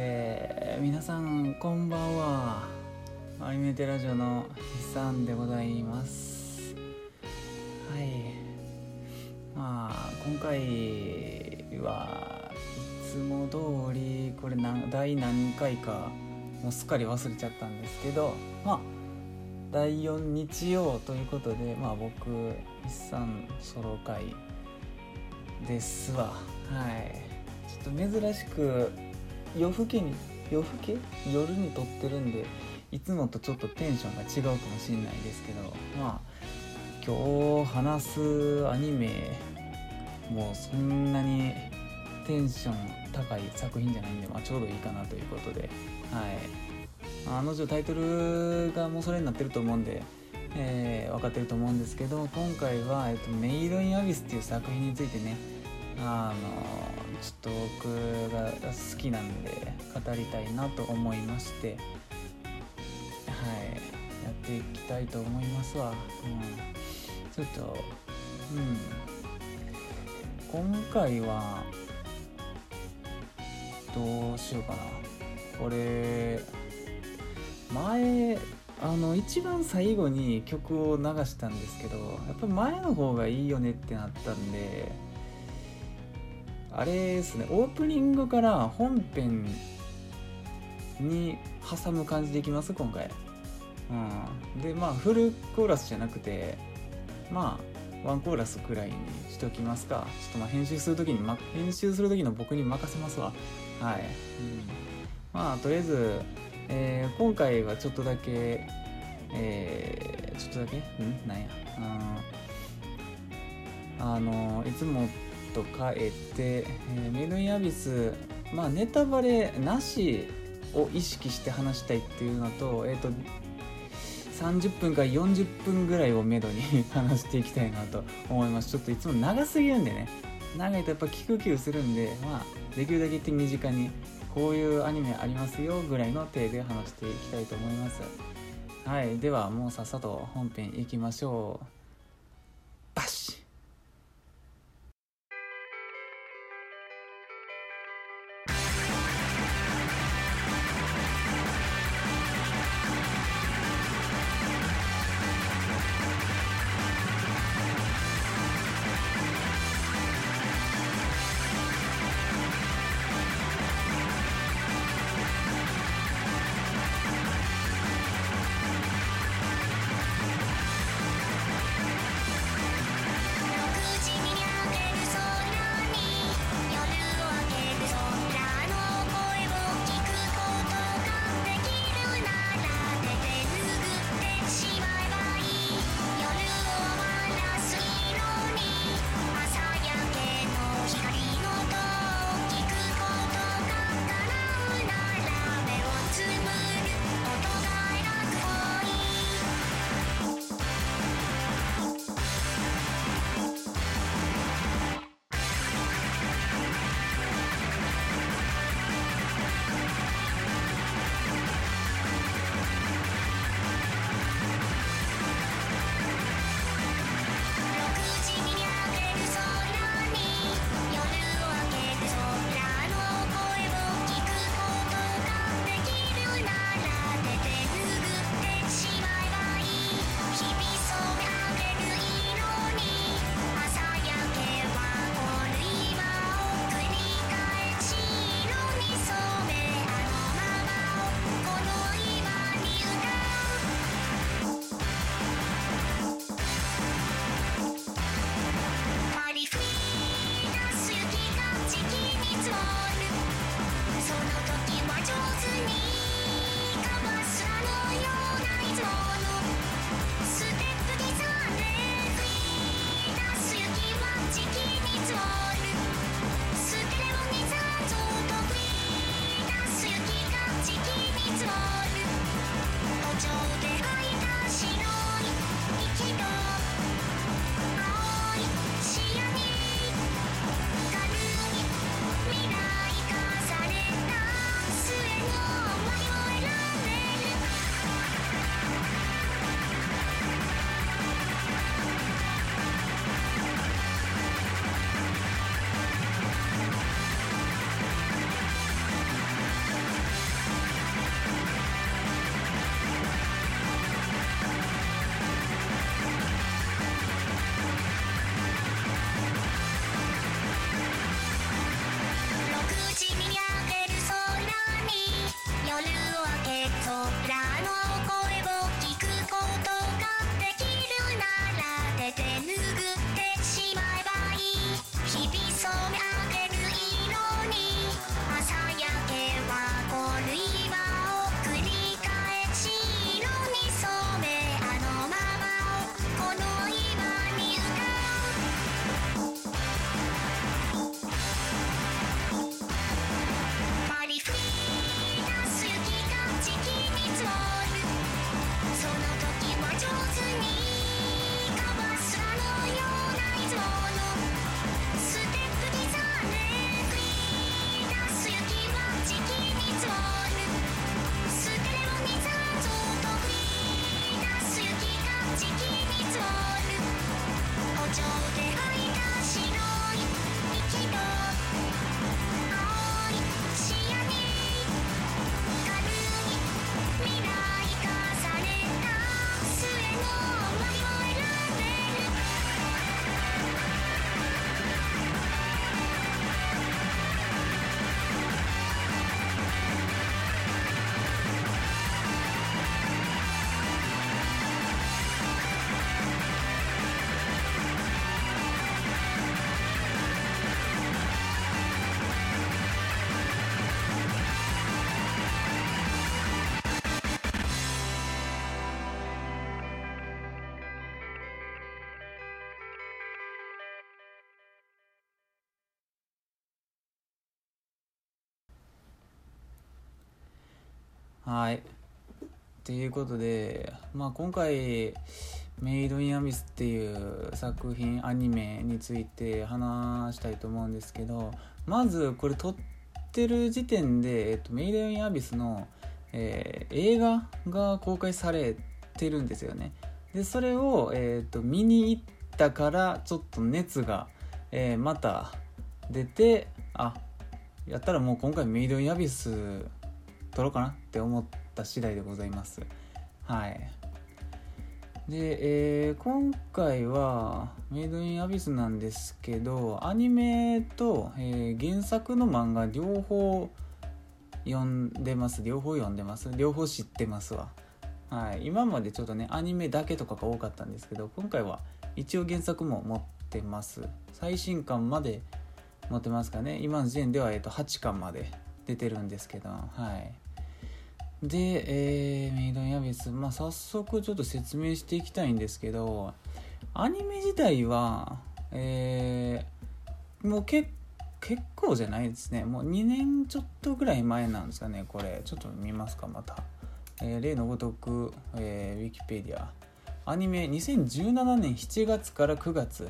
えー、皆さんこんばんは。アニメテラジオの筆さんでございます。はい。まあ今回はいつも通りこれ何第何回かもうすっかり忘れちゃったんですけどまあ第4日曜ということでまあ僕筆さんソロ会ですわ。はい。ちょっと珍しく夜更けに夜更け？夜に撮ってるんでいつもとちょっとテンションが違うかもしれないですけどまあ今日話すアニメもうそんなにテンション高い作品じゃないんで、まあ、ちょうどいいかなということではい。あの女タイトルがもうそれになってると思うんで、えー、分かってると思うんですけど今回は、えっと「メイド・イン・アビス」っていう作品についてねあのちょっと僕が好きなんで語りたいなと思いましてはいやっていきたいと思いますわ、うん、ちょっとうん。今回はどうしようかな。これ前あの一番最後に曲を流したんですけどやっぱり前の方がいいよねってなったんであれですね。オープニングから本編に挟む感じでいきます？今回、うん、でまあフルコーラスじゃなくてまあワンコーラスくらいにしておきますか。ちょっとまあ編集する時に、ま、編集する時の僕に任せますわ。はい、うん、まあとりあえず、えー、今回はちょっとだけえー、ちょっとだけ？ん？なんや。うん。あのいつもと変えて、えー、メイドインアビスまあネタバレなしを意識して話したいっていうのとえ、ー、と30分から40分ぐらいをめどに話していきたいなと思います。ちょっといつも長すぎるんでね。長いとやっぱ聞く気するんでまあできるだけ手短にこういうアニメありますよぐらいの手で話していきたいと思います。はい。ではもうさっさと本編いきましょう。バシッはいということで、まあ、今回「メイド・イン・アビス」っていう作品アニメについて話したいと思うんですけどまずこれ撮ってる時点で「えっと、メイド・イン・アビスの」えー、映画が公開されてるんですよね。でそれを、えーと、見に行ったからちょっと熱が、えー、また出てあやったらもう今回メイド・イン・アビス撮ろうかなって思った次第でございます。はい。で、えー、今回はメイド・イン・アビスなんですけどアニメと、えー、原作の漫画両方読んでます。両方読んでます。両方知ってますわ。はい。今までちょっとねアニメだけとかが多かったんですけど今回は一応原作も持ってます。最新刊まで持ってますかね。今の時点では、えー、と8巻まで出てるんですけどはい。で、えー、メイドインアビス、まあ、早速ちょっと説明していきたいんですけどアニメ自体は、えー、もう結結構じゃないですね。もう2年ちょっとぐらい前なんですかねこれ。ちょっと見ますかまた、えー、例のごとく、えー、ウィキペディア。アニメ2017年7月から9月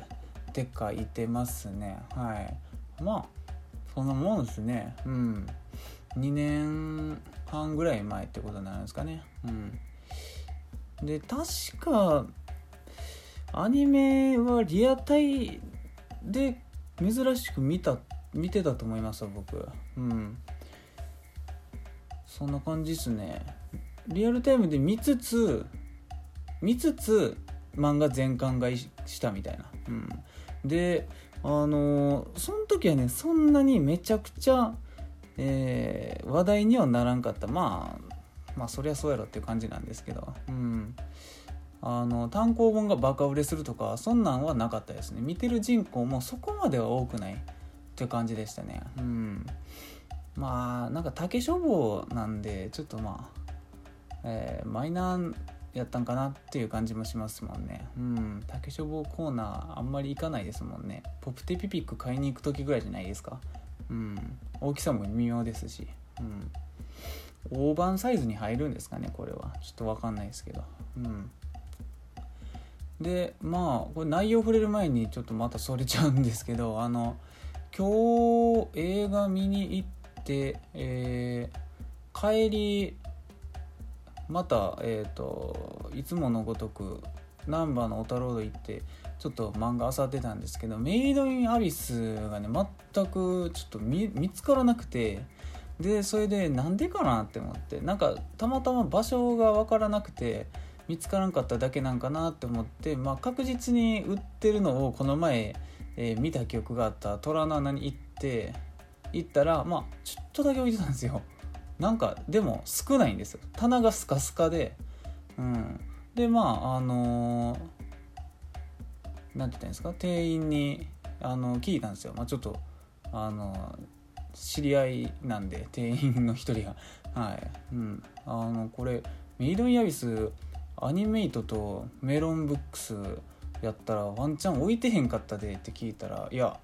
って書いてますね。はい。まあそんなもんですね。うん。2年半ぐらい前ってことになるんですかね。うん。で確かアニメはリアタイで珍しく見た見てたと思いますよ僕。うん。そんな感じですね。リアルタイムで見つつ見つつ漫画全巻買いしたみたいな。うん。であのー、その時はねそんなにめちゃくちゃ、えー、話題にはならんかった。まあまあそりゃそうやろっていう感じなんですけど。うん。あの単行本がバカ売れするとかそんなんはなかったですね。見てる人口もそこまでは多くないっていう感じでしたね。うん。まあなんか竹書房なんでちょっとまあ、えー、マイナーやったんかなっていう感じもしますもんね。うん。竹書房コーナーあんまり行かないですもんね。ポプテピピック買いに行く時ぐらいじゃないですか。うん。大きさも微妙ですし。うん。大判サイズに入るんですかねこれは。ちょっと分かんないですけど。うん。でまあこれ内容触れる前にちょっとまたそれちゃうんですけど あの今日映画見に行って、えー、帰りまた、えーと、いつものごとく難波のオタロード行ってちょっと漫画漁ってたんですけどメイドインアビスがね全くちょっと見つからなくてでそれでなんでかなって思ってなんかたまたま場所が分からなくて見つからんかっただけなんかなって思って、まあ、確実に売ってるのをこの前、えー、見た記憶があった虎の穴に行って行ったらまあちょっとだけ置いてたんですよ。なんかでも少ないんですよ。棚がスカスカで。うん。でまああの何、て言ったんですか？店員にあの聞いたんですよ、まあ、ちょっとあの知り合いなんで店員の一人が。はい。うん。あのこれメイドインアビスアニメイトとメロンブックスやったらワンチャン置いてへんかったでって聞いたらいや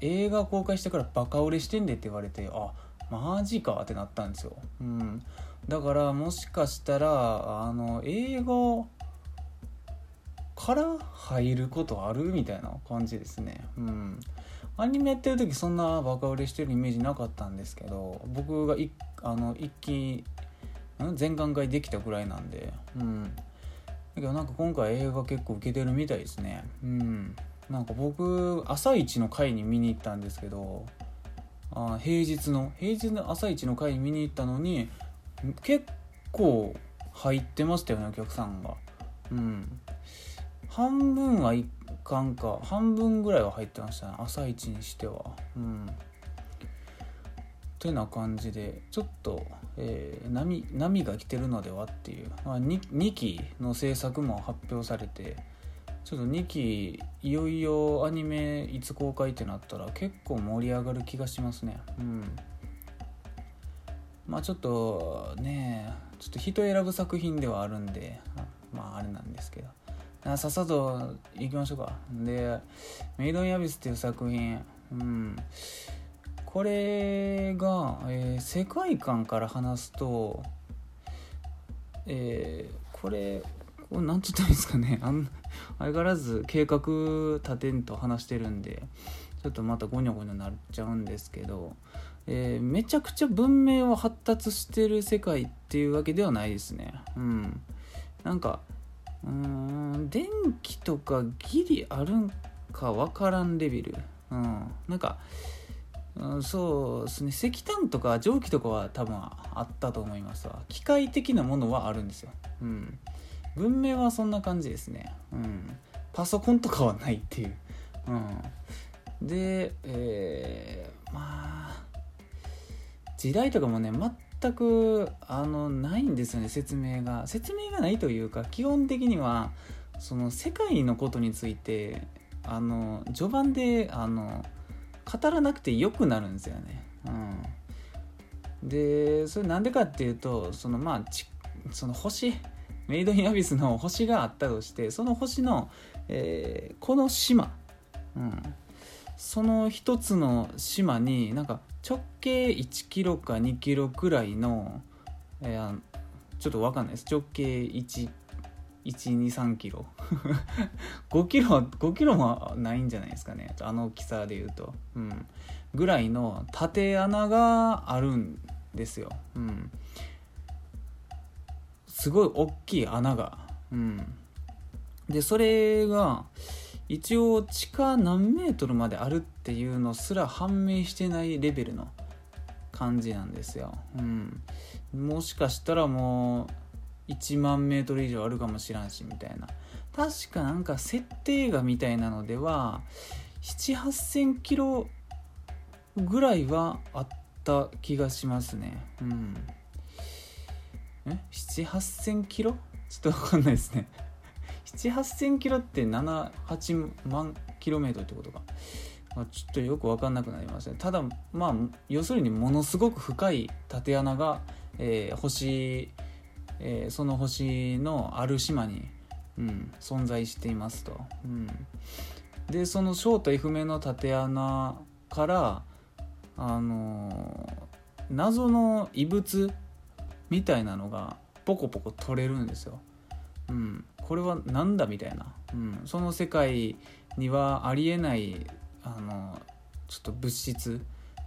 映画公開してからバカ売れしてんでって言われてあマジかってなったんですよ、うん、だからもしかしたらあの英語から入ることあるみたいな感じですね。うん。アニメやってる時そんなバカ売れしてるイメージなかったんですけど僕がいあの一気全巻買いできたぐらいなんで。うん。だけどなんか今回映画結構受けてるみたいですね。うん。なんか僕朝一の回に見に行ったんですけどあ平日の平日の朝一の回に見に行ったのに結構入ってましたよねお客さんが。うん。半分はいかんか。半分ぐらいは入ってましたね。朝一にしては。うん。てな感じでちょっと、えー、波波が来てるのではっていう、まあ2、2期の制作も発表されてちょっと2期いよいよアニメいつ公開ってなったら結構盛り上がる気がしますね。うん。まあちょっとねちょっと人選ぶ作品ではあるんでまああれなんですけど。さっさと行きましょうか。で「メイド・イン・アビス」っていう作品。うん。これが、えー、世界観から話すとえー、これこれなんて言ったらいいんですかね。あん相変わらず計画立てんと話してるんでちょっとまたゴニョゴニョなっちゃうんですけど、えー、めちゃくちゃ文明を発達してる世界っていうわけではないですね。うん。なんかうん電気とかギリあるんか分からんレベル。うん。なんかうん、そうですね。石炭とか蒸気とかは多分あったと思いますわ。機械的なものはあるんですよ、うん、文明はそんな感じですね、うん、パソコンとかはないっていう、うん、でえー、まあ時代とかもね全くあのないんですよね説明が。説明がないというか基本的にはその世界のことについてあの序盤であの語らなくてよくなるんですよね。うん、でそれなんでかっていうとそのまあその星メイド・イン・アビスの星があったとしてその星の、えー、この島、うん、その一つの島になんか直径1キロか2キロくらいの、えー、ちょっと分かんないです。直径1 123キロ。5キロ5キロもないんじゃないですかね。あの大きさでいうと、うん、ぐらいの縦穴があるんですよ、うん、すごい大きい穴が、うん、でそれが一応地下何メートルまであるっていうのすら判明してないレベルの感じなんですよ、うん、もしかしたらもう1万メートル以上あるかもしらんしみたいな。確かなんか設定画みたいなのでは78000キロぐらいはあった気がしますね。うん。え？78000キロ？ちょっと分かんないですね。78000キロって78万キロメートルってことかまあ、ちょっとよく分かんなくなりましたねただまあ要するにものすごく深い縦穴が、えー、星えー、その星のある島に、うん、存在していますと。うん、でその正体不明の縦穴からあのー、謎の異物みたいなのがポコポコ取れるんですよ。うん、これは何だみたいな、うん、その世界にはありえないあのちょっと物質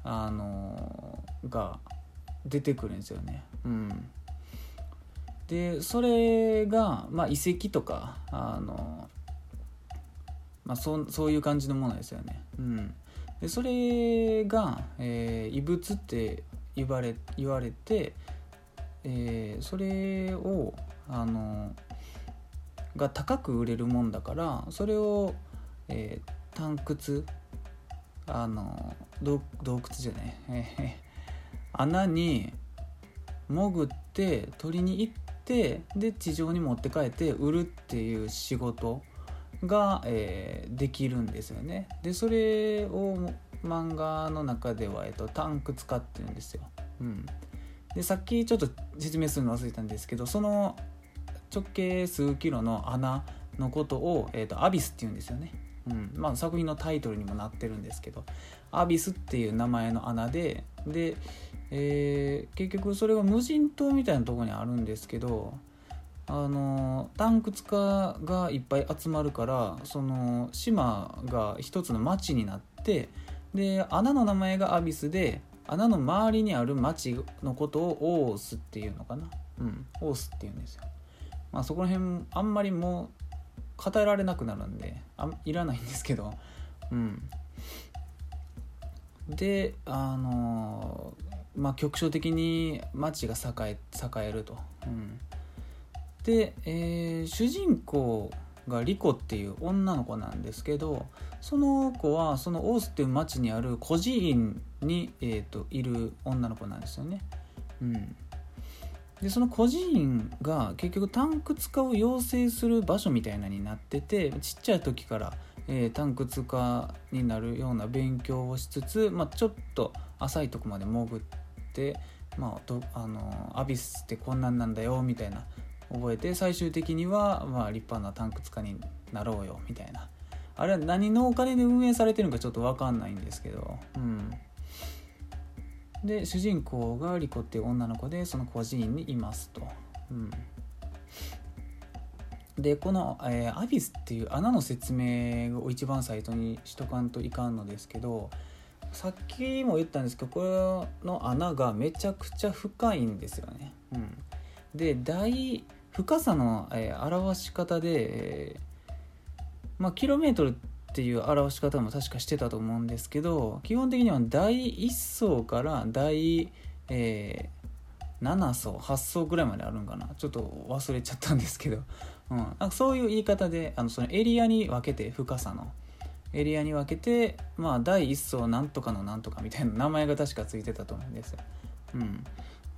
あのが出てくるんですよね。うんでそれが、まあ、遺跡とかあの、まあ、そそういう感じのものですよね。うん、でそれが、えー、異物って言われ言われて、えー、それをあのが高く売れるもんだからそれを、えー、探掘あの洞窟じゃない、え 穴に潜って取りに行ってで地上に持って帰って売るっていう仕事が、えー、できるんですよね。でそれを漫画の中では、えっと、タンク使ってるんですよ。うん、でさっきちょっと説明するの忘れたんですけどその直径数キロの穴のことを、えーと、アビスっていうんですよね。うん。まあ、作品のタイトルにもなってるんですけどアビスっていう名前の穴ででえー、結局それが無人島みたいなとこにあるんですけどあのタクツカがいっぱい集まるからその島が一つの町になってで穴の名前がアビスで穴の周りにある町のことをオースっていうのかな。うん。オースっていうんですよ。まあそこら辺あんまりもう語られなくなるんであいらないんですけどうんであのーまあ、局所的に町が栄え栄えると。うん、で、えー、主人公がリコっていう女の子なんですけどその子はそのオースっていう町にある孤児院に、えーと、いる女の子なんですよね。うん、でその孤児院が結局タンク使を養成する場所みたいなになっててちっちゃい時から、えー、タンク使になるような勉強をしつつ、まあ、ちょっと浅いとこまで潜って、まあ、どあのアビスってこんなんなんだよみたいな覚えて最終的には、まあ、立派なタンク使になろうよみたいな。あれは何のお金で運営されてるのかちょっと分かんないんですけどうん。で主人公がリコっていう女の子でその孤児院にいますと、うん、でこの、えー、アビスっていう穴の説明を一番最初にしとかんといかんのですけどさっきも言ったんですけどこれの穴がめちゃくちゃ深いんですよね。うん、で大深さの、えー、表し方で、えー、まあキロメートルっていう表し方も確かしてたと思うんですけど基本的には第1層から第、えー、7層8層ぐらいまであるんかなちょっと忘れちゃったんですけど、うん、なんかそういう言い方であのそのエリアに分けて深さのエリアに分けてまあ第1層なんとかのなんとかみたいな名前が確かついてたと思うんですよ。うん、っ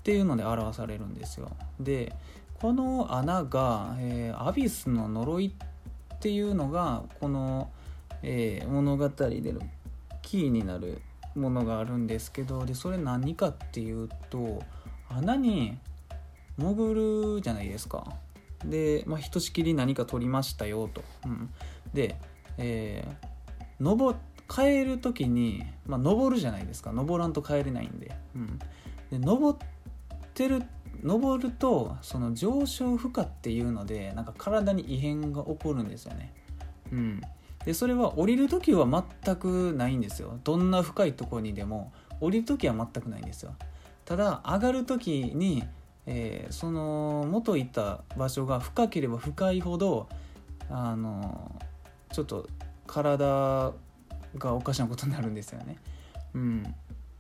ていうので表されるんですよ。でこの穴が、えー、アビスの呪いっていうのがこの、えー、物語でのキーになるものがあるんですけどでそれ何かっていうと穴に潜るじゃないですか。で、まあ、ひとしきり何か取りましたよと。うん、で、えー登帰る時に、まあ、登るじゃないですか。登らんと帰れないんで,、うん、で登ってる登るとその上昇負荷っていうのでなんか体に異変が起こるんですよね、うん、でそれは降りる時は全くないんですよ。どんな深いところにでも降りる時は全くないんですよ。ただ上がる時に、えー、その元いた場所が深ければ深いほどあのちょっと体がおかしなことになるんですよね。うん、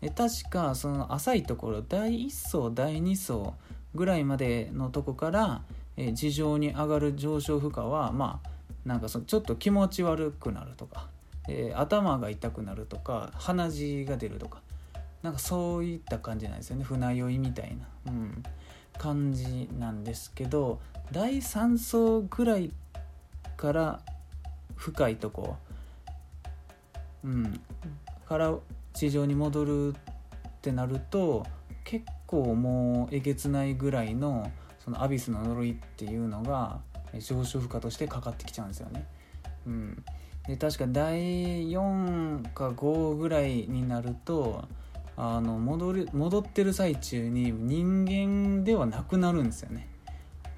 で確かその浅いところ第1層第2層ぐらいまでのとこから、え地上に上がる上昇負荷はまあなんかそのちょっと気持ち悪くなるとか、えー、頭が痛くなるとか鼻血が出るとかなんかそういった感じなんですよね。船酔いみたいな、うん、感じなんですけど第3層ぐらいから深いとこ、うん、から地上に戻るってなると結構もうえげつないぐらいのそのアビスの呪いっていうのが上昇負荷としてかかってきちゃうんですよね。うん、で確か第4か5ぐらいになるとあの戻る戻ってる最中に人間ではなくなるんですよね。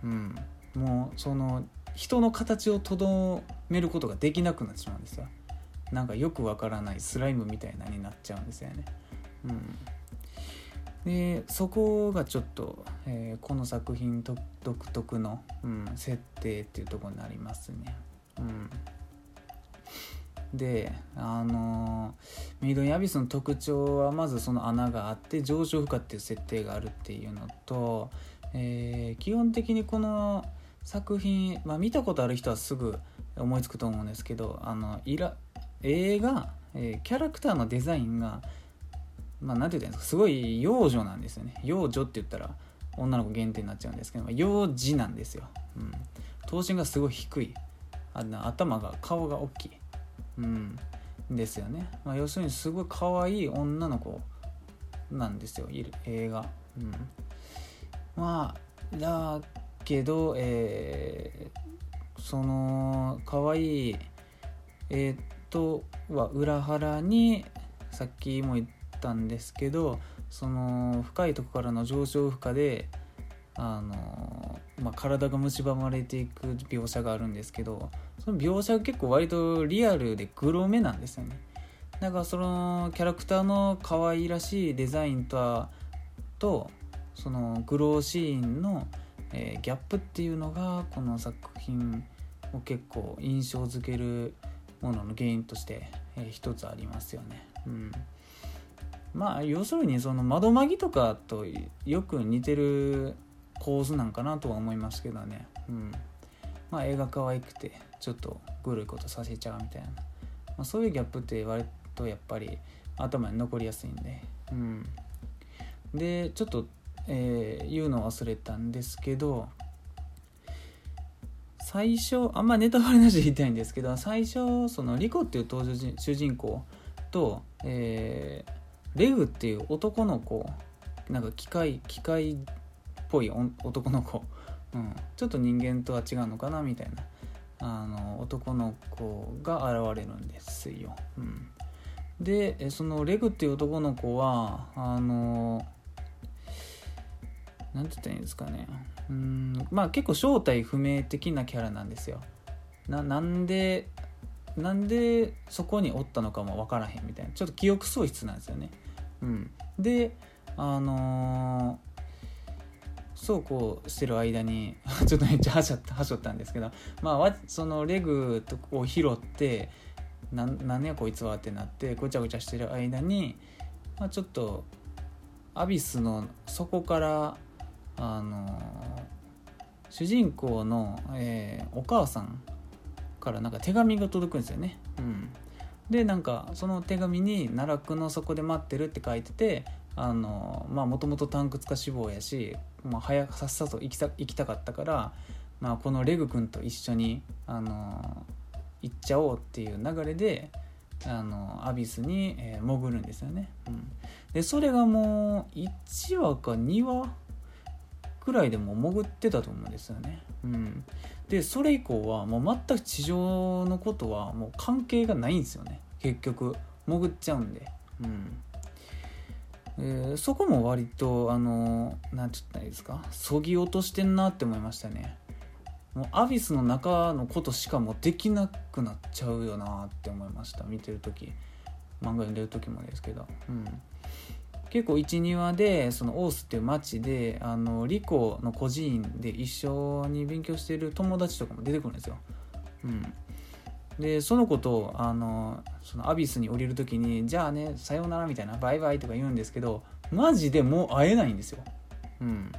うん、もうその人の形をとどめることができなくなってしまうんですよ。なんかよくわからないスライムみたいなになっちゃうんですよね。うん。でそこがちょっと、えー、この作品独特の、うん、設定っていうとこになりますね。うん。であのミードインアビスの特徴はまずその穴があって上昇負荷っていう設定があるっていうのと、えー、基本的にこの作品、まあ、見たことある人はすぐ思いつくと思うんですけどあのイラ映画、えー、キャラクターのデザインがまあ、なんて言ったんですか。すごい幼女なんですよね。幼女って言ったら女の子限定になっちゃうんですけど幼児なんですよ、うん、頭身がすごい低い。あ頭が顔が大きい、うん、ですよね、まあ、要するにすごい可愛い女の子なんですよ。いる映画、うん、まあだけど、えー、その可愛いえー、とは裏腹にさっきも言ったたんですけどその深いとこからの上昇負荷であの、まあ、体が蝕まれていく描写があるんですけどその描写が結構割とリアルでグロめなんですよねだからそのキャラクターの可愛らしいデザインとはとそのグローシーンのえー、ギャップっていうのがこの作品を結構印象づけるものの原因として、えー、一つありますよね。うん、まあ要するにその窓マギとかとよく似てる構図なんかなとは思いますけどね。うん、まあ映画可愛くてちょっとグルいことさせちゃうみたいな、まあ、そういうギャップって割とやっぱり頭に残りやすいんで。うん、でちょっとえー、言うの忘れたんですけど最初あんまネタバレなしで言いたいんですけど最初そのリコっていう登場主人公と、えー、レグっていう男の子なんか機械機械っぽい男の子、うん、ちょっと人間とは違うのかなみたいな。あの男の子が現れるんですよ。うん、でそのレグっていう男の子はあのなんて言ったらいいんですかね。うん。まあ結構正体不明的なキャラなんですよ。ななんでなんでそこにおったのかも分からへんみたいな。ちょっと記憶喪失なんですよね。うんであのーそうこうしてる間に ちょっとめっちゃはしょったはしょったんですけどまあそのレグを拾ってなんなんやこいつはってなってごちゃごちゃしてる間に、まあ、ちょっとアビスの底からあの主人公の、えーお母さんからなんか手紙が届くんですよね。うん、でなんかその手紙に「奈落の底で待ってる」って書いててあのまあもともとタンク使志望やし、まあ、早くさっさと行きた行きたかったから、まあ、このレグ君と一緒にあの行っちゃおうっていう流れであのアビスに、えー潜るんですよね。うん、でそれがもう1話か2話くらいでも潜ってたと思うんですよね。うん、でそれ以降はもう全く地上のことはもう関係がないんですよね。結局潜っちゃうんで。うん。えーそこも割とあのなんて言ったらいいですか？そぎ落としてんなって思いましたね。もうアビスの中のことしかもうできなくなっちゃうよなって思いました。見てる時。漫画読んでる時もですけど、うん、結構12話でそのオースっていう町であのリコの孤児院で一緒に勉強してる友達とかも出てくるんですよ、うん、でその子とあのそのアビスに降りる時に「じゃあねさようなら」みたいな「バイバイ」とか言うんですけどマジでもう会えないんですよ、うん、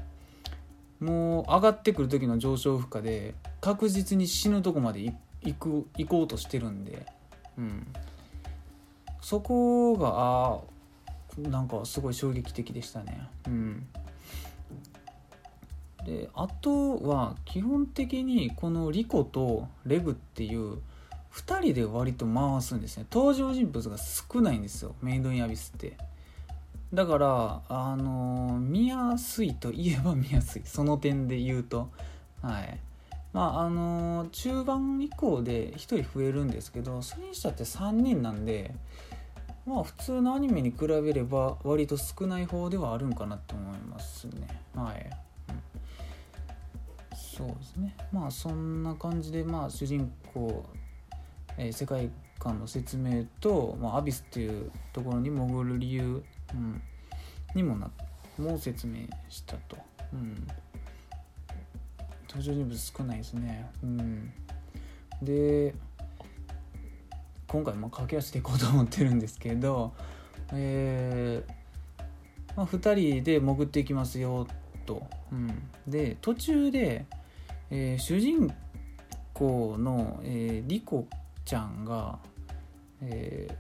もう上がってくる時の上昇負荷で確実に死ぬとこまで行く行こうとしてるんで、うん、そこがあーなんかすごい衝撃的でしたね。うん、であとは基本的にこのリコとレグっていう2人で割と回すんですね。登場人物が少ないんですよ。メイドインアビスって。だからあの見やすいといえば見やすい。その点で言うと。はい。まああの中盤以降で1人増えるんですけどそれにしたって3人なんでまあ普通のアニメに比べれば割と少ない方ではあるんかなと思いますね。はい、うん。そうですね。まあそんな感じでまあ主人公、えー世界観の説明と、まあ、アビスっていうところに潜る理由、うん、にもなも説明したと、うん、登場人物少ないですね。うん。で今回も駆け足でいこうと思ってるんですけどえーまあ、2人で潜っていきますよと、うん、で途中で、えー主人公の、えーリコちゃんが、えー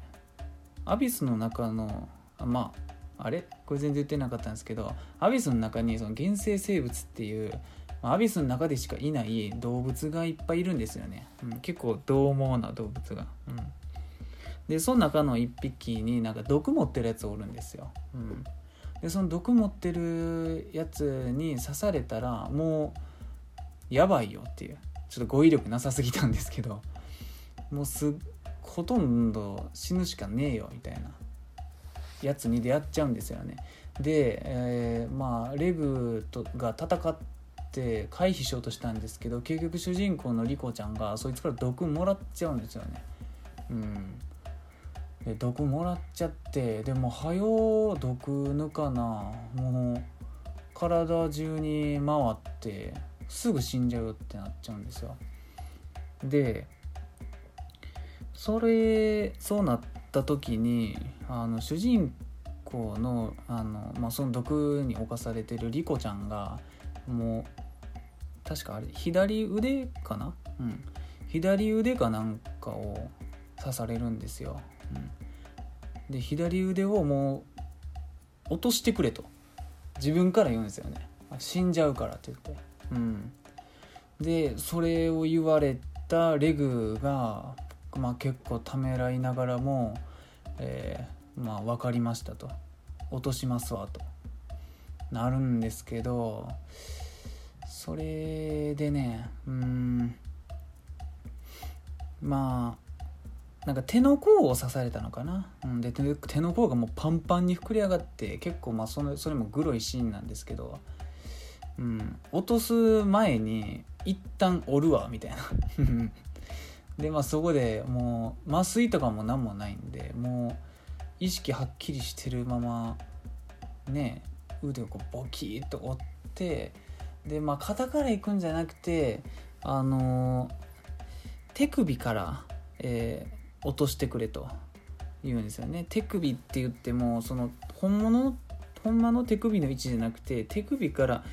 アビスの中のまああれ？これ全然言ってなかったんですけどアビスの中にその原生生物っていうアビスの中でしかいない動物がいっぱいいるんですよね、うん、結構獰猛な動物が、うん、でその中の1匹になんか毒持ってるやつおるんですよ、うん、でその毒持ってるやつに刺されたらもうやばいよっていう。ちょっと語彙力なさすぎたんですけど。もうすほとんど死ぬしかねえよみたいな。やつに出会っちゃうんですよね。で、えーまあレグとが戦って回避しようとしたんですけど結局主人公のリコちゃんがそいつから毒もらっちゃうんですよね。うん。で毒もらっちゃってでもはよ毒抜かな。もう体中に回ってすぐ死んじゃうってなっちゃうんですよ。でそれそうなった時にあの主人公のあの、まあ、その毒に侵されてるリコちゃんがもう確かあれ左腕かな？うん。左腕かなんかを刺されるんですよ、うん、で左腕をもう落としてくれと。自分から言うんですよね。死んじゃうからって言って。うん。でそれを言われたレグが、まあ、結構ためらいながらも、えーまあ分かりましたと。落としますわと。なるんですけどそれでねうん。まあなんか手の甲を刺されたのかな、うん、で手の甲がもうパンパンに膨れ上がって結構まあそのそれもグロいシーンなんですけどうん、落とす前に一旦折るわみたいな。でまあそこでもう麻酔とかも何もないんでもう意識はっきりしてるままね腕をこうボキッと折ってでまあ肩からいくんじゃなくてあの手首から、えー、落としてくれと言うんですよね手首って言ってもその本物ほんまの手首の位置じゃなくて手首から、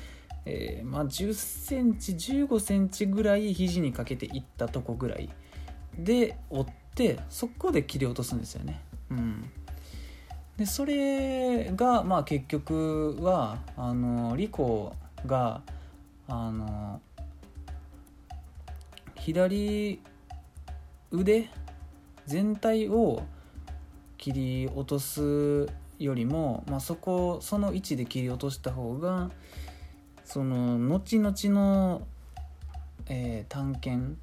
えー、まあ、10センチ15センチぐらい肘にかけていったとこぐらいで折ってそこで切り落とすんですよね。うん、でそれがまあ結局はあのリコがあの左腕全体を切り落とすよりも、まあ、そこその位置で切り落とした方がその後々の、えー、探検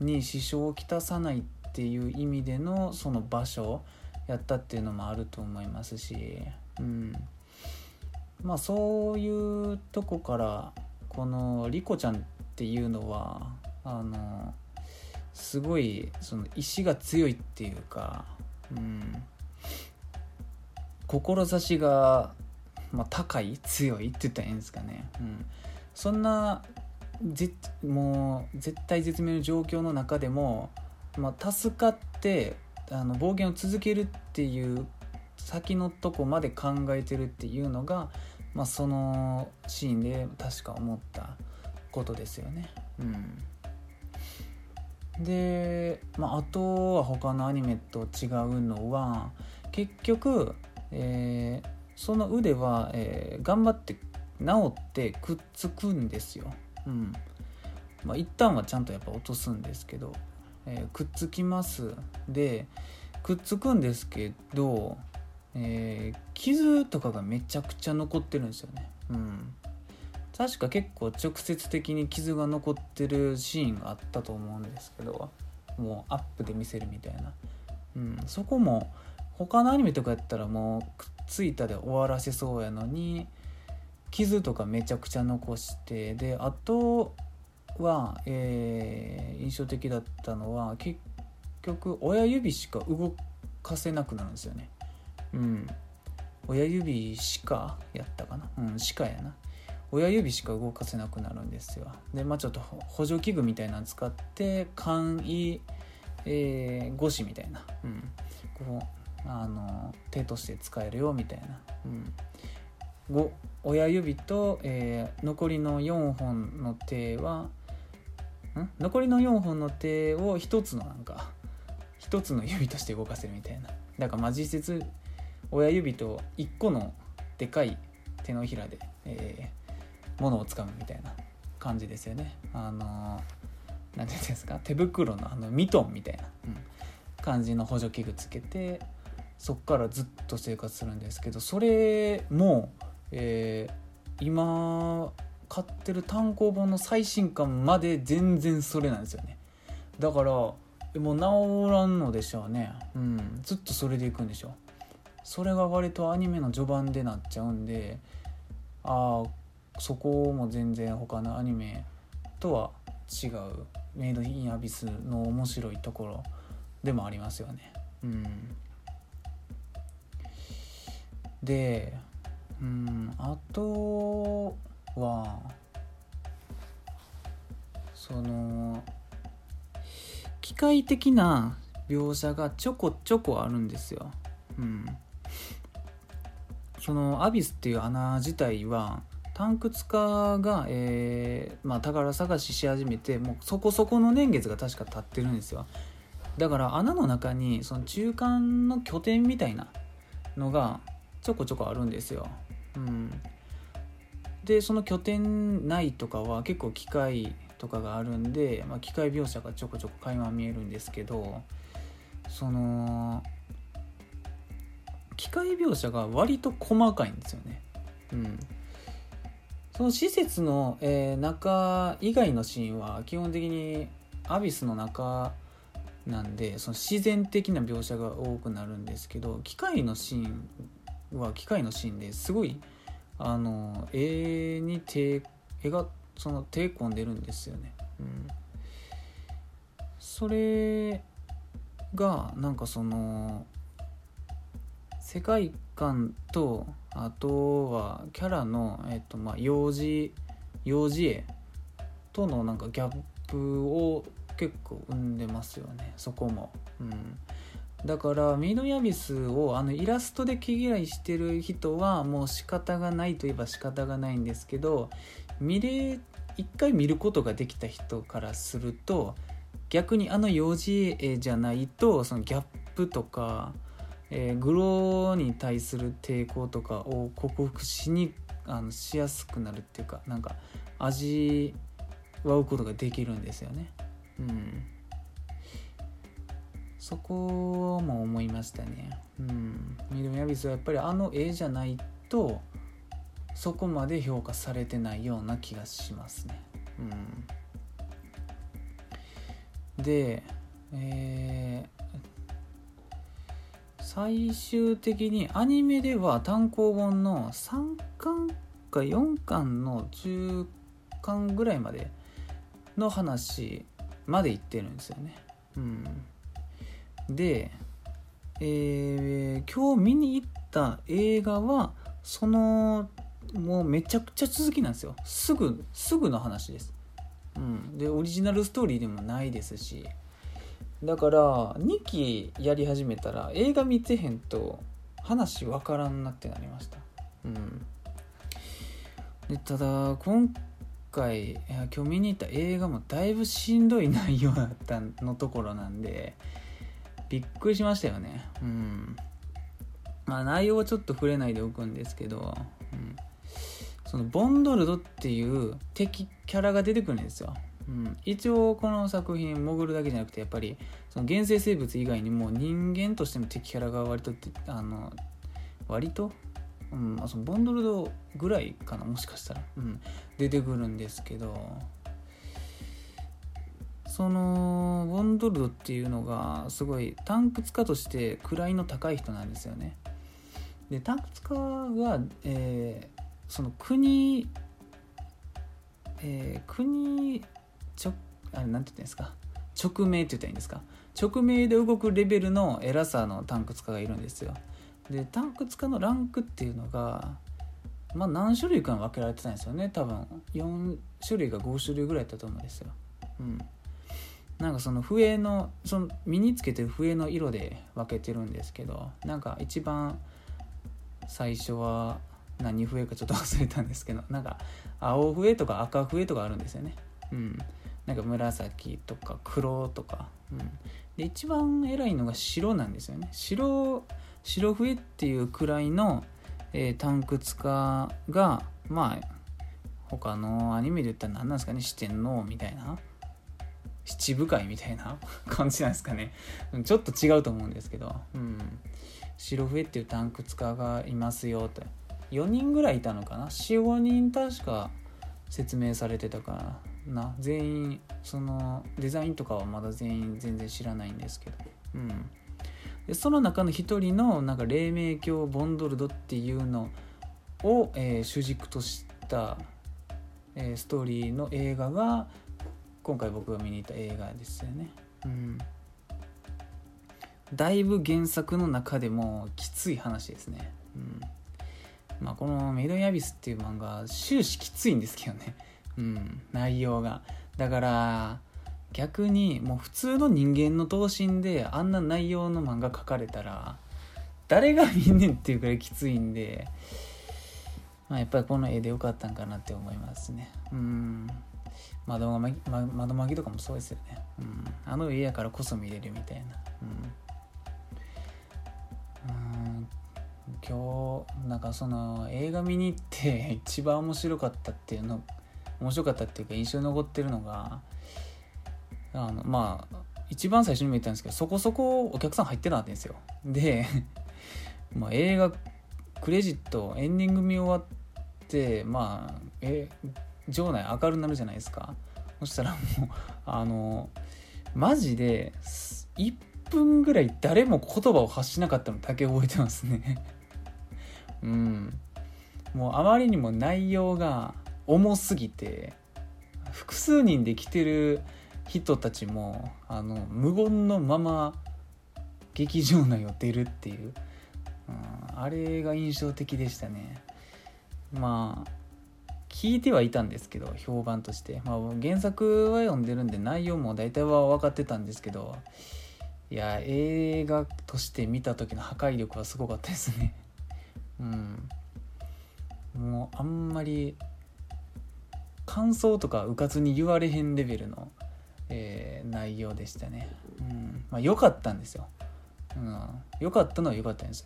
に支障をきたさないっていう意味でのその場所やったっていうのもあると思いますし、うん、まあそういうとこからこのリコちゃんっていうのはあのすごいその意志が強いっていうか、うん、志が、まあ、高い強いって言ったらいいんですかね、うん、そんなぜもう絶対絶命の状況の中でも、まあ、助かってあの暴言を続けるっていう先のとこまで考えてるっていうのが、まあ、そのシーンで確か思ったことですよね。うん、で、まあ、あとは他のアニメと違うのは結局えー、その腕は、えー、頑張って治ってくっつくんですよ。うんまあ、一旦はちゃんとやっぱ落とすんですけど、えー、くっつきますでくっつくんですけど、えー、傷とかがめちゃくちゃ残ってるんですよね。うん。確か結構直接的に傷が残ってるシーンがあったと思うんですけどもうアップで見せるみたいな、うん、そこも他のアニメとかやったらもうくっついたで終わらせそうやのに傷とかめちゃくちゃ残してであとは、えー、印象的だったのは結局親指しか動かせなくなるんですよね。うん。親指しかやったかな？うんしかやな。親指しか動かせなくなるんですよ。でまあちょっと補助器具みたいなの使って簡易、えー、みたいな、うん、こうあの手として使えるよみたいな、うん、親指と、えー、残りの4本の手はん？残りの4本の手を1つのなんか1つの指として動かせるみたいな。だからまあ実質親指と1個のでかい手のひらで、えー、物をつかむみたいな感じですよね。あの何て言うんですか？手袋のあのミトンみたいな、うん、感じの補助器具つけてそっからずっと生活するんですけどそれも、えー、今買ってる単行本の最新刊まで全然それなんですよね。だからもう治らんのでしょうね。うん。ずっとそれでいくんでしょうそれが割とアニメの序盤でなっちゃうんでああそこも全然他のアニメとは違うメイド・イン・アビスの面白いところでもありますよね。うん。でうんあとはその機械的な描写がちょこちょこあるんですよ。うん、そのアビスっていう穴自体はタンクツカが、えーまあ、宝探しし始めてもうそこそこの年月が確か経ってるんですよだから穴の中にその中間の拠点みたいなのがちょこちょこあるんですよ。うん、でその拠点内とかは結構機械とかがあるんで、まあ、機械描写がちょこちょこ垣間見えるんですけどその機械描写が割と細かいんですよね。うん、その施設の、えー、中以外のシーンは基本的にアビスの中なんでその自然的な描写が多くなるんですけど機械のシーンは機械のシーンですごいあの絵に手絵がその手込んでるんですよね。うん、それがなんかその世界観とあとはキャラの、えっとまあ、幼児幼児絵とのなんかギャップを結構生んでますよねそこも。うんだからミードヤビスをあのイラストで毛嫌いしてる人はもう仕方がないといえば仕方がないんですけど見れ一回見ることができた人からすると逆にあの幼児絵じゃないとそのギャップとか、えー、グローに対する抵抗とかを克服しにあのしやすくなるっていうかなんか味わうことができるんですよね。うんそこも思いましたね。うん。ミドミアビスはやっぱりあの絵じゃないとそこまで評価されてないような気がしますね。うん。で、えー、最終的にアニメでは単行本の3巻か4巻の中巻ぐらいまでの話までいってるんですよね。うん。で、えー、今日見に行った映画はそのもうめちゃくちゃ続きなんですよすぐすぐの話です、うん、でオリジナルストーリーでもないですしだから2期やり始めたら映画見てへんと話わからんなってなりました。うん。でただ今回今日見に行った映画もだいぶしんどい内容だったのところなんでびっくりしましたよね。うん。まあ内容はちょっと触れないでおくんですけど、うん、そのボンドルドっていう敵キャラが出てくるんですよ、うん、一応この作品潜るだけじゃなくてやっぱりその原生生物以外にも人間としての敵キャラが割とあの割とうん、そのボンドルドぐらいかなもしかしたら、うん、出てくるんですけどそのボンドルドっていうのがすごいタンク使として位の高い人なんですよね。でタンク使が、えー、その国、えー、国ちょあれなんて言ったんですか？直命って言ったらいいんですか？直命で動くレベルの偉さのタンク使がいるんですよ。でタンク使のランクっていうのがまあ何種類か分けられてたんですよね。多分4種類か5種類ぐらいだったと思うんですよ。うん。なんかその笛のその身につけてる笛の色で分けてるんですけどなんか一番最初は何笛かちょっと忘れたんですけどなんか青笛とか赤笛とかあるんですよね。うん。なんか紫とか黒とか、うん、で一番偉いのが白なんですよね。白白笛っていうくらいの、えー、タンクツカがまあ他のアニメで言ったら何なんですかね。四天王みたいな。七部会みたいな 感じなんですかね。ちょっと違うと思うんですけど、うん、白笛っていうタンク使がいますよと4人ぐらいいたのかな。45人確か説明されてたから。な全員そのデザインとかはまだ全員全然知らないんですけどうんでその中の一人のなんか黎明教ボンドルドっていうのを、えー、主軸とした、えー、ストーリーの映画が今回僕が見に行った映画ですよね。うん。だいぶ原作の中でもきつい話ですね。うん。まあこのメイドインアビスっていう漫画終始きついんですけどね。うん。内容が。だから逆にもう普通の人間の等身であんな内容の漫画描かれたら誰が見んねんっていうくらいきついんで、まあ、やっぱりこの絵でよかったんかなって思いますね。うん。窓ま窓巻きとかもそうですよね、うん、あの家やからこそ見れるみたいな、うん、うん今日なんかその映画見に行って 一番面白かったっていうの面白かったっていうか印象に残ってるのがあのまあ一番最初にも言ったんですけどそこそこお客さん入ってたんですよ。で、まあ、映画クレジットエンディング見終わってまあえ場内明るくなるじゃないですか。そしたらもうあのマジで1分ぐらい誰も言葉を発しなかったのだけ覚えてますね。うん。もうあまりにも内容が重すぎて複数人で来てる人たちもあの無言のまま劇場内を出るっていう、うん、あれが印象的でしたね。まあ聞いてはいたんですけど評判として、まあ、原作は読んでるんで内容も大体は分かってたんですけどいや映画として見た時の破壊力はすごかったですね。うん。もうあんまり感想とかうかつに言われへんレベルの、えー、内容でしたね。うん。まあ、良かったんですよ。うん、良かったのは良かったんです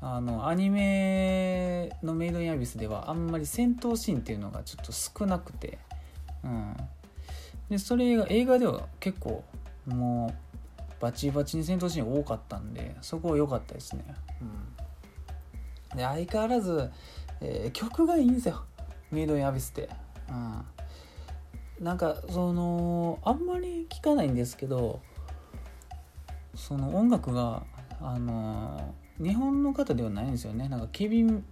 あのアニメのメイドインアビスではあんまり戦闘シーンっていうのがちょっと少なくて、うん、でそれが映画では結構もうバチバチに戦闘シーン多かったんでそこは良かったですね、うん、で相変わらず、えー、曲がいいんですよ。メイドインアビスって。うん、なんかそのあんまり聞かないんですけどその音楽があの日本の方ではないんですよね。なんかケビン・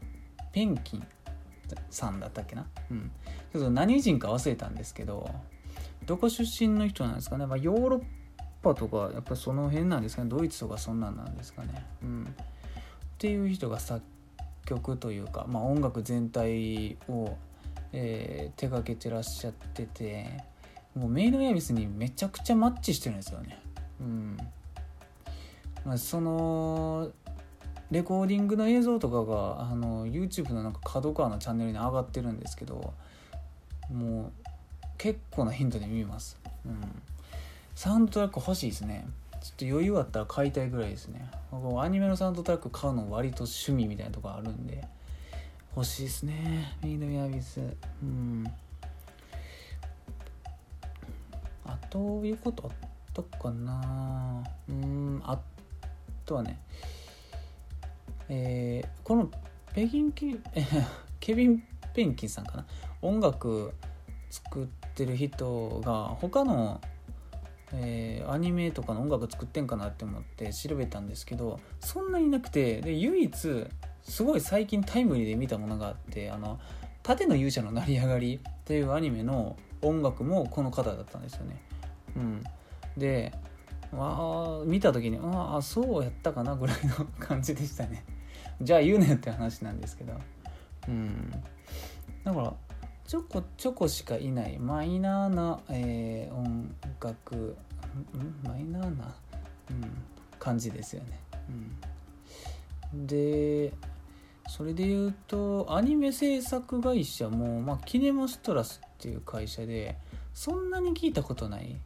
ペンキンさんだったっけな？うん。ちょっと何人か忘れたんですけどどこ出身の人なんですかね、まあ、ヨーロッパとかやっぱその辺なんですかね？ドイツとかそんなんなんですかね？うん。っていう人が作曲というか、まあ、音楽全体をえー、手がけてらっしゃっててもうメイド・ヤビスにめちゃくちゃマッチしてるんですよね。うんまあ、そのレコーディングの映像とかがあの YouTube のなんか角川のチャンネルに上がってるんですけどもう結構なヒントで見ます。うん、サウンドトラック欲しいですね。ちょっと余裕あったら買いたいぐらいですね。アニメのサウンドトラック買うの割と趣味みたいなとこあるんで。欲しいですね。メイド・イン・アビス。うん。あということあったかな。うんあとはねえー、このペギンキ ケビン・ペンキンさんかな。音楽作ってる人が他の、えー、アニメとかの音楽作ってんかなって思って調べたんですけどそんなになくてで唯一すごい最近タイムリーで見たものがあってあの「盾の勇者の成り上がり」っていうアニメの音楽もこの方だったんですよね。うん、であ見た時にああそうやったかなぐらいの感じでしたね。じゃあ言うねって話なんですけど。うん、だからちょこちょこしかいないマイナーな、えー、音楽マイナーな、うん、感じですよね。うん、でそれで言うとアニメ制作会社も、まあ、キネマストラスっていう会社でそんなに聞いたことない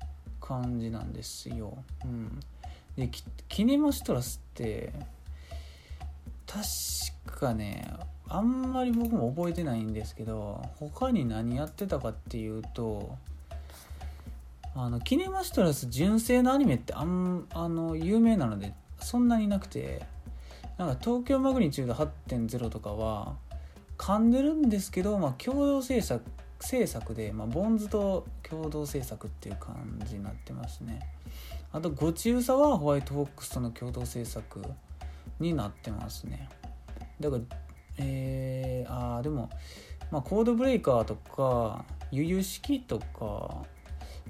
感じなんですよ。うん、でキネマストラスって確かねあんまり僕も覚えてないんですけど他に何やってたかっていうとあのキネマストラス純正のアニメってあんあの有名なのでそんなになくてなんか東京マグニチュード8.0とかは噛んでるんですけど、まあ、共同制作制作で、まあ、ボンズと共同制作っていう感じになってますね。あとごちうさはホワイトフォックスとの共同制作になってますね。だからえー、ああでも、まあ、コードブレイカーとかゆゆ式とか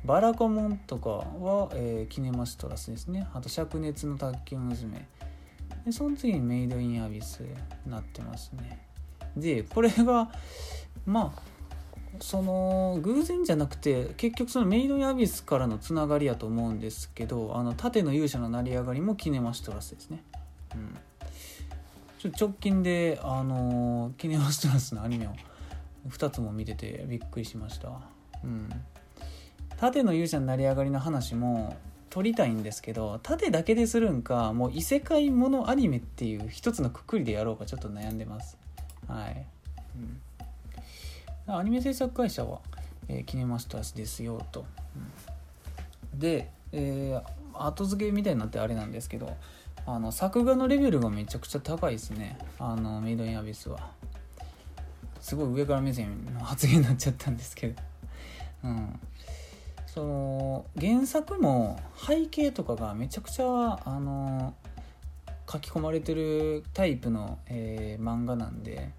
バラコモンとかは、えー、キネマストラスですね。あと灼熱の卓球娘。でその次にメイドインアビスになってますね。でこれがまあその偶然じゃなくて結局そのメイドインアビスからのつながりやと思うんですけどあの縦の勇者の成り上がりもキネマシトラスですね。うん。ちょ直近であのキネマシトラスのアニメを2つも見ててびっくりしました。うん。縦の勇者の成り上がりの話も撮りたいんですけど縦だけでするんかもう異世界ものアニメっていう一つのくくりでやろうかちょっと悩んでます。はい、うん、アニメ制作会社は、えー、キネマスタースですよと、うん、で、えー、後付けみたいになってあれなんですけどあの作画のレベルがめちゃくちゃ高いですね。あのメイドインアビスは。すごい上から目線の発言になっちゃったんですけど。うん。その原作も背景とかがめちゃくちゃあの書き込まれてるタイプの、えー、漫画なんで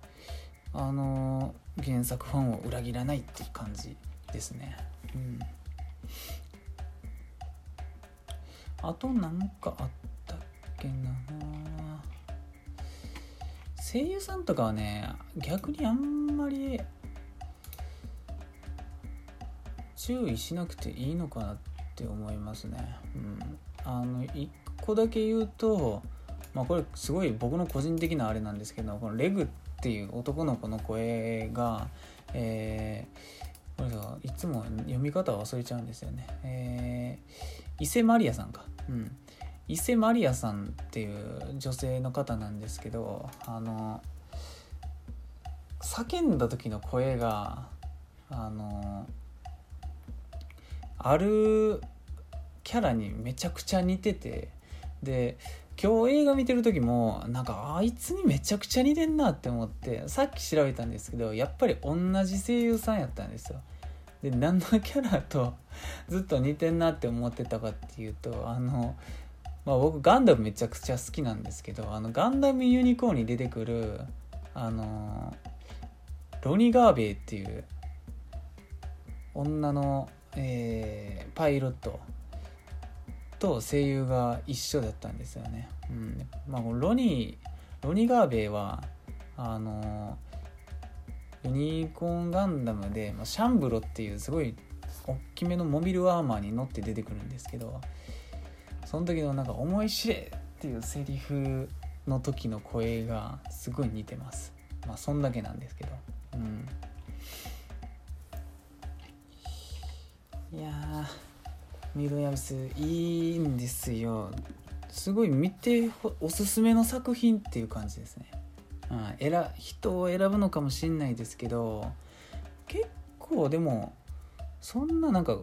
あの原作ファンを裏切らないっていう感じですね。うん。あとなんかあったっけな。声優さんとかはね逆にあんまり注意しなくていいのかなって思いますね。うん、あの1個だけ言うと、まあ、これすごい僕の個人的なあれなんですけどこのレグっていう男の子の声が、えー、これさいつも読み方忘れちゃうんですよね。えー、伊勢マリアさんか。うん伊勢マリアさんっていう女性の方なんですけどあの叫んだ時の声があのあるキャラにめちゃくちゃ似ててで今日映画見てる時もなんかあいつにめちゃくちゃ似てんなって思ってさっき調べたんですけどやっぱり同じ声優さんやったんですよ。で何のキャラとずっと似てんなって思ってたかっていうとあのまあ僕ガンダムめちゃくちゃ好きなんですけどあのガンダムユニコーンに出てくるあのロニ・ガーベイっていう女の、えー、パイロットと声優が一緒だったんですよね。うんまあ、ロニーロニガーベイはあのユニコーンガンダムで、まあ、シャンブロっていうすごい大きめのモビルアーマーに乗って出てくるんですけどその時のなんか「思い知れ!」っていうセリフの時の声がすごい似てますまあそんだけなんですけどうんいやミドヤビスいいんですよ。すごい見ておすすめの作品っていう感じですね、うん、選人を選ぶのかもしんないですけど結構でもそんななんか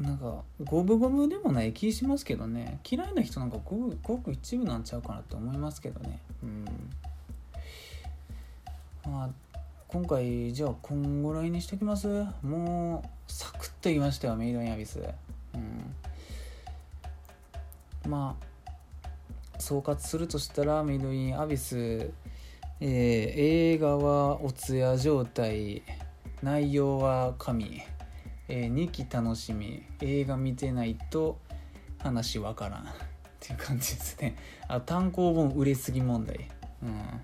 なんか五分五分でもない気しますけどね。嫌いな人なんかごくごく一部なんちゃうかなって思いますけどね。うん。まあ今回じゃあこんぐらいにしときます？もうサクッと言いましたよメイドインアビス。うん。まあ総括するとしたらメイドインアビス、えー、映画はお通夜状態。内容は神。えー、2期楽しみ。映画見てないと話わからん。っていう感じですね。あ単行本売れすぎ問題。うん。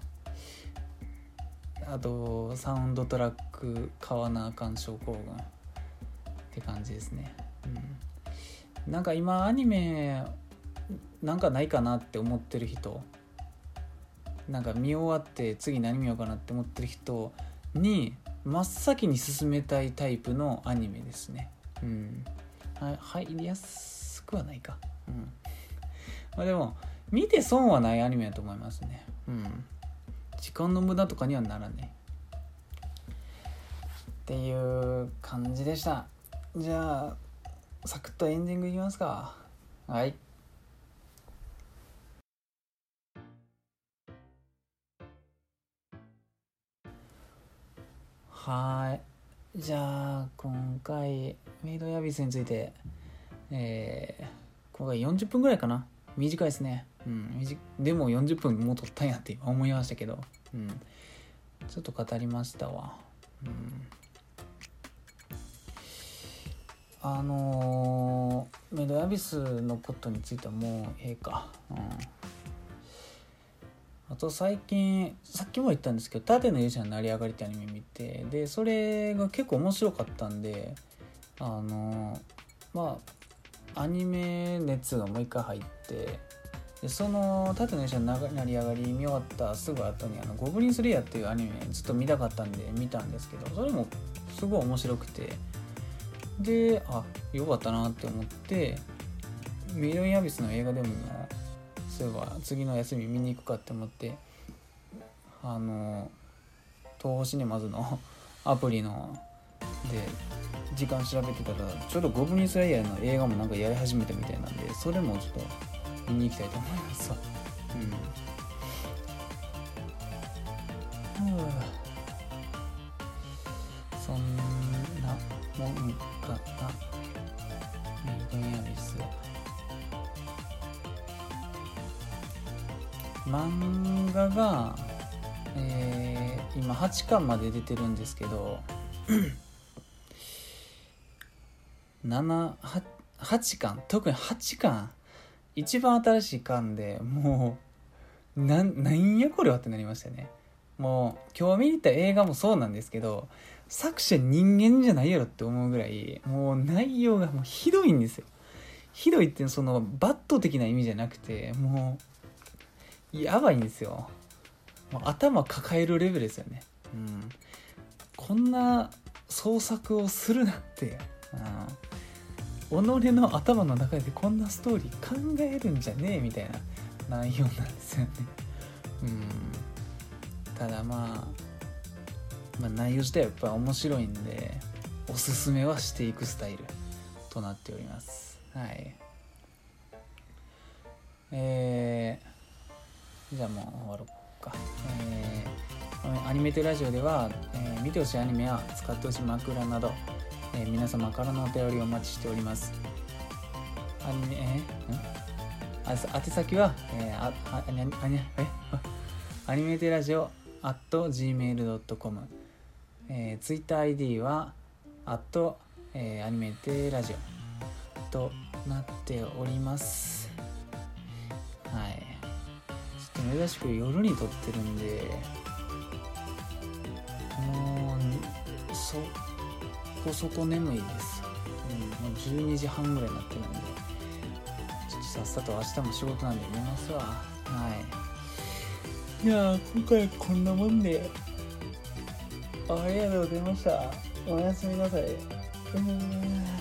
あとサウンドトラック買わなあかん症候群。って感じですね。うん。なんか今アニメなんかないかなって思ってる人なんか見終わって次何見ようかなって思ってる人に真っ先に進めたいタイプのアニメですね。うん。入りやすくはないか。うん。まあでも見て損はないアニメだと思いますね。うん。時間の無駄とかにはならない。っていう感じでした。じゃあサクッとエンディングいきますか。はい。はい。じゃあ今回メイドヤビスについてえー、今回40分ぐらいかな。短いですね。うんでも40分もう撮ったんやって今思いましたけど。うん。ちょっと語りましたわ。うんあのー、メドヤビスのことについてはもうええか。うん。あと最近さっきも言ったんですけど「縦の勇者の成り上がり」ってアニメ見てでそれが結構面白かったんであのまあアニメ熱がもう一回入ってでその「縦の勇者の成り上がり」見終わったすぐ後にあの「ゴブリンスレイヤー」っていうアニメずっと見たかったんで見たんですけどそれもすごい面白くて。であよかったなって思ってミリオンアビスの映画でもそういえば次の休み見に行くかって思ってあの東宝シネマズの アプリので時間調べてたらちょうどゴブリンスライヤーの映画もなんかやり始めたみたいなんでそれもちょっと見に行きたいと思いますわ。うん、漫画が、えー、今8巻まで出てるんですけど 78巻？特に8巻？一番新しい巻でもうなんなんやこれはってなりましたね。もう今日見に行った映画もそうなんですけど作者人間じゃないやろって思うぐらいもう内容がもうひどいんですよ。ひどいってそのバット的な意味じゃなくてもうやばいんですよ。頭抱えるレベルですよね。うん。こんな創作をするなんて、うん、己の頭の中でこんなストーリー考えるんじゃねえみたいな内容なんですよね。うん。ただまあ、まあ、内容自体はやっぱ面白いんでおすすめはしていくスタイルとなっております。はい。えー、じゃあもう終わろうか。えー、アニメテラジオでは、えー、見てほしいアニメや使ってほしい枕など、えー、皆様からのお便りをお待ちしております。アニメえー、あ宛先は、えー、あああにあにえ？アニメテラジオ at gmail.com、えー、ツイッター ID は at、えー、アニメテラジオとなっております。珍しく夜に撮ってるんでもうそこそこ眠いです、うん、もう12時半ぐらいになってるんでちょっとさっさと明日も仕事なんで寝ますわ。はい。いや今回こんなもんでありがとうございました。おやすみなさい。うん。